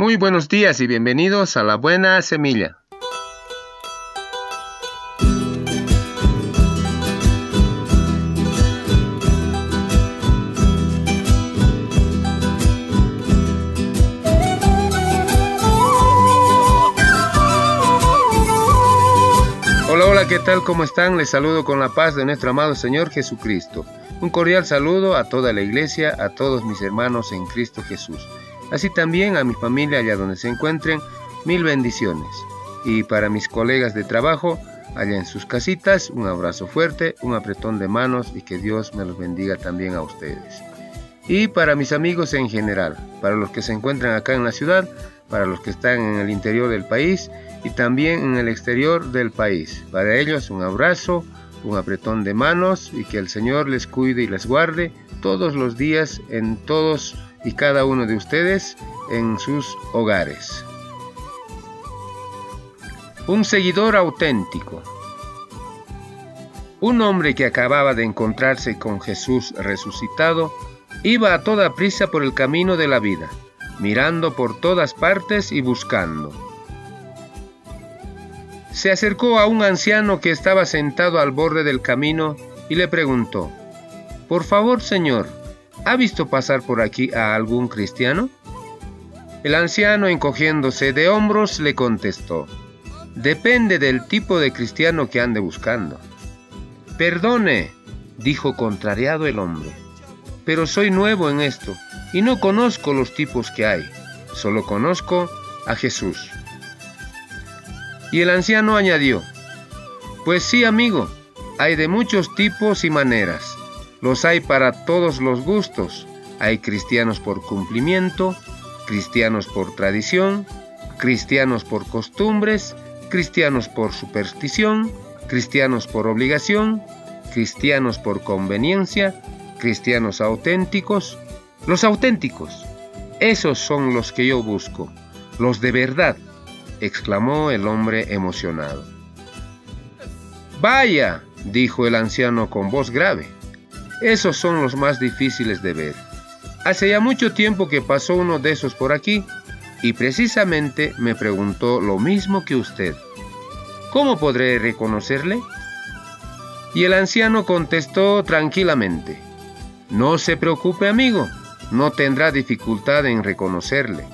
Muy buenos días y bienvenidos a La Buena Semilla. Hola, hola, ¿qué tal? ¿Cómo están? Les saludo con la paz de nuestro amado Señor Jesucristo. Un cordial saludo a toda la iglesia, a todos mis hermanos en Cristo Jesús así también a mi familia allá donde se encuentren, mil bendiciones. Y para mis colegas de trabajo, allá en sus casitas, un abrazo fuerte, un apretón de manos y que Dios me los bendiga también a ustedes. Y para mis amigos en general, para los que se encuentran acá en la ciudad, para los que están en el interior del país y también en el exterior del país. Para ellos un abrazo, un apretón de manos y que el Señor les cuide y les guarde todos los días en todos y cada uno de ustedes en sus hogares. Un seguidor auténtico. Un hombre que acababa de encontrarse con Jesús resucitado iba a toda prisa por el camino de la vida, mirando por todas partes y buscando. Se acercó a un anciano que estaba sentado al borde del camino y le preguntó, Por favor, Señor, ¿Ha visto pasar por aquí a algún cristiano? El anciano, encogiéndose de hombros, le contestó, Depende del tipo de cristiano que ande buscando. Perdone, dijo contrariado el hombre, pero soy nuevo en esto y no conozco los tipos que hay, solo conozco a Jesús. Y el anciano añadió, Pues sí, amigo, hay de muchos tipos y maneras los hay para todos los gustos. Hay cristianos por cumplimiento, cristianos por tradición, cristianos por costumbres, cristianos por superstición, cristianos por obligación, cristianos por conveniencia, cristianos auténticos. Los auténticos, esos son los que yo busco, los de verdad, exclamó el hombre emocionado. Vaya, dijo el anciano con voz grave, esos son los más difíciles de ver. Hace ya mucho tiempo que pasó uno de esos por aquí y precisamente me preguntó lo mismo que usted. ¿Cómo podré reconocerle? Y el anciano contestó tranquilamente, No se preocupe amigo, no tendrá dificultad en reconocerle.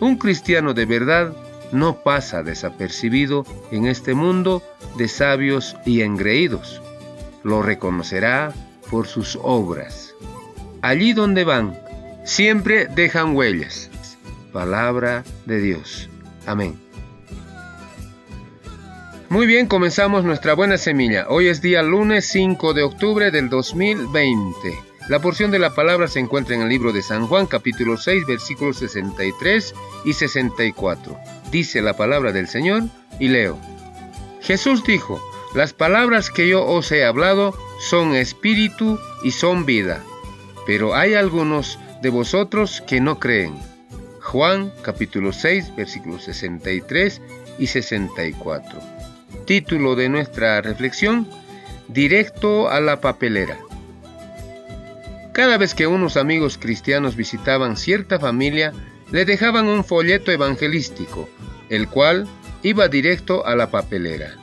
Un cristiano de verdad no pasa desapercibido en este mundo de sabios y engreídos. Lo reconocerá por sus obras. Allí donde van, siempre dejan huellas. Palabra de Dios. Amén. Muy bien, comenzamos nuestra buena semilla. Hoy es día lunes 5 de octubre del 2020. La porción de la palabra se encuentra en el libro de San Juan capítulo 6 versículos 63 y 64. Dice la palabra del Señor y leo. Jesús dijo, las palabras que yo os he hablado son espíritu y son vida, pero hay algunos de vosotros que no creen. Juan capítulo 6 versículos 63 y 64. Título de nuestra reflexión, Directo a la papelera. Cada vez que unos amigos cristianos visitaban cierta familia, le dejaban un folleto evangelístico, el cual iba directo a la papelera.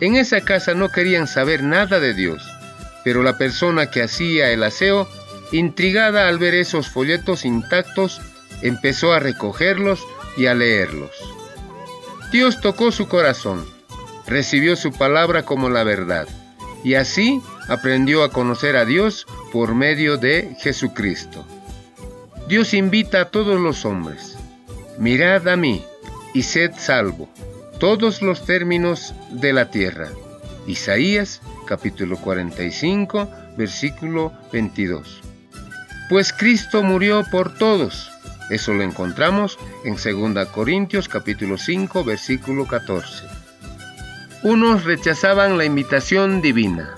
En esa casa no querían saber nada de Dios, pero la persona que hacía el aseo, intrigada al ver esos folletos intactos, empezó a recogerlos y a leerlos. Dios tocó su corazón, recibió su palabra como la verdad, y así aprendió a conocer a Dios por medio de Jesucristo. Dios invita a todos los hombres, mirad a mí y sed salvo, todos los términos de la tierra. Isaías capítulo 45, versículo 22. Pues Cristo murió por todos. Eso lo encontramos en 2 Corintios capítulo 5, versículo 14. Unos rechazaban la invitación divina,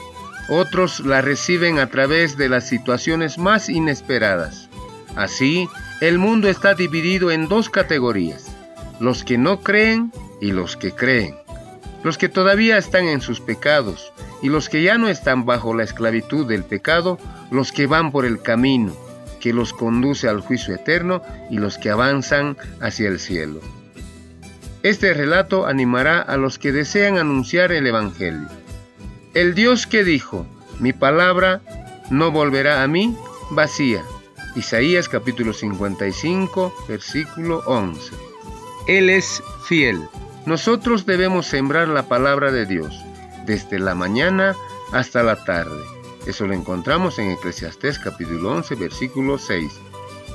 otros la reciben a través de las situaciones más inesperadas. Así, el mundo está dividido en dos categorías, los que no creen y los que creen, los que todavía están en sus pecados y los que ya no están bajo la esclavitud del pecado, los que van por el camino, que los conduce al juicio eterno y los que avanzan hacia el cielo. Este relato animará a los que desean anunciar el Evangelio. El Dios que dijo, mi palabra no volverá a mí vacía. Isaías capítulo 55, versículo 11. Él es fiel. Nosotros debemos sembrar la palabra de Dios desde la mañana hasta la tarde. Eso lo encontramos en Eclesiastés capítulo 11, versículo 6.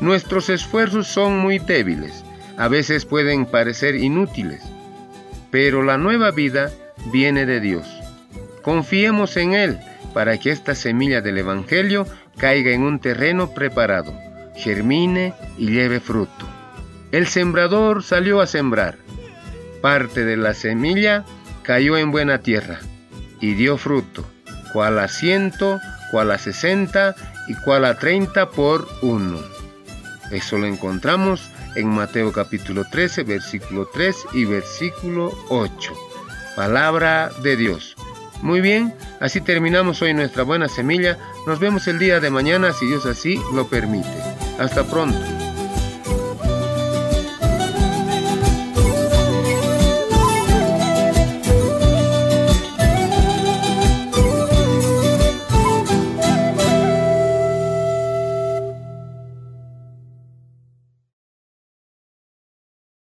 Nuestros esfuerzos son muy débiles, a veces pueden parecer inútiles, pero la nueva vida viene de Dios. Confiemos en Él para que esta semilla del Evangelio caiga en un terreno preparado, germine y lleve fruto. El sembrador salió a sembrar. Parte de la semilla cayó en buena tierra y dio fruto, cual a ciento, cual a sesenta y cual a treinta por uno. Eso lo encontramos en Mateo capítulo 13, versículo 3 y versículo 8. Palabra de Dios. Muy bien, así terminamos hoy nuestra buena semilla. Nos vemos el día de mañana si Dios así lo permite. Hasta pronto.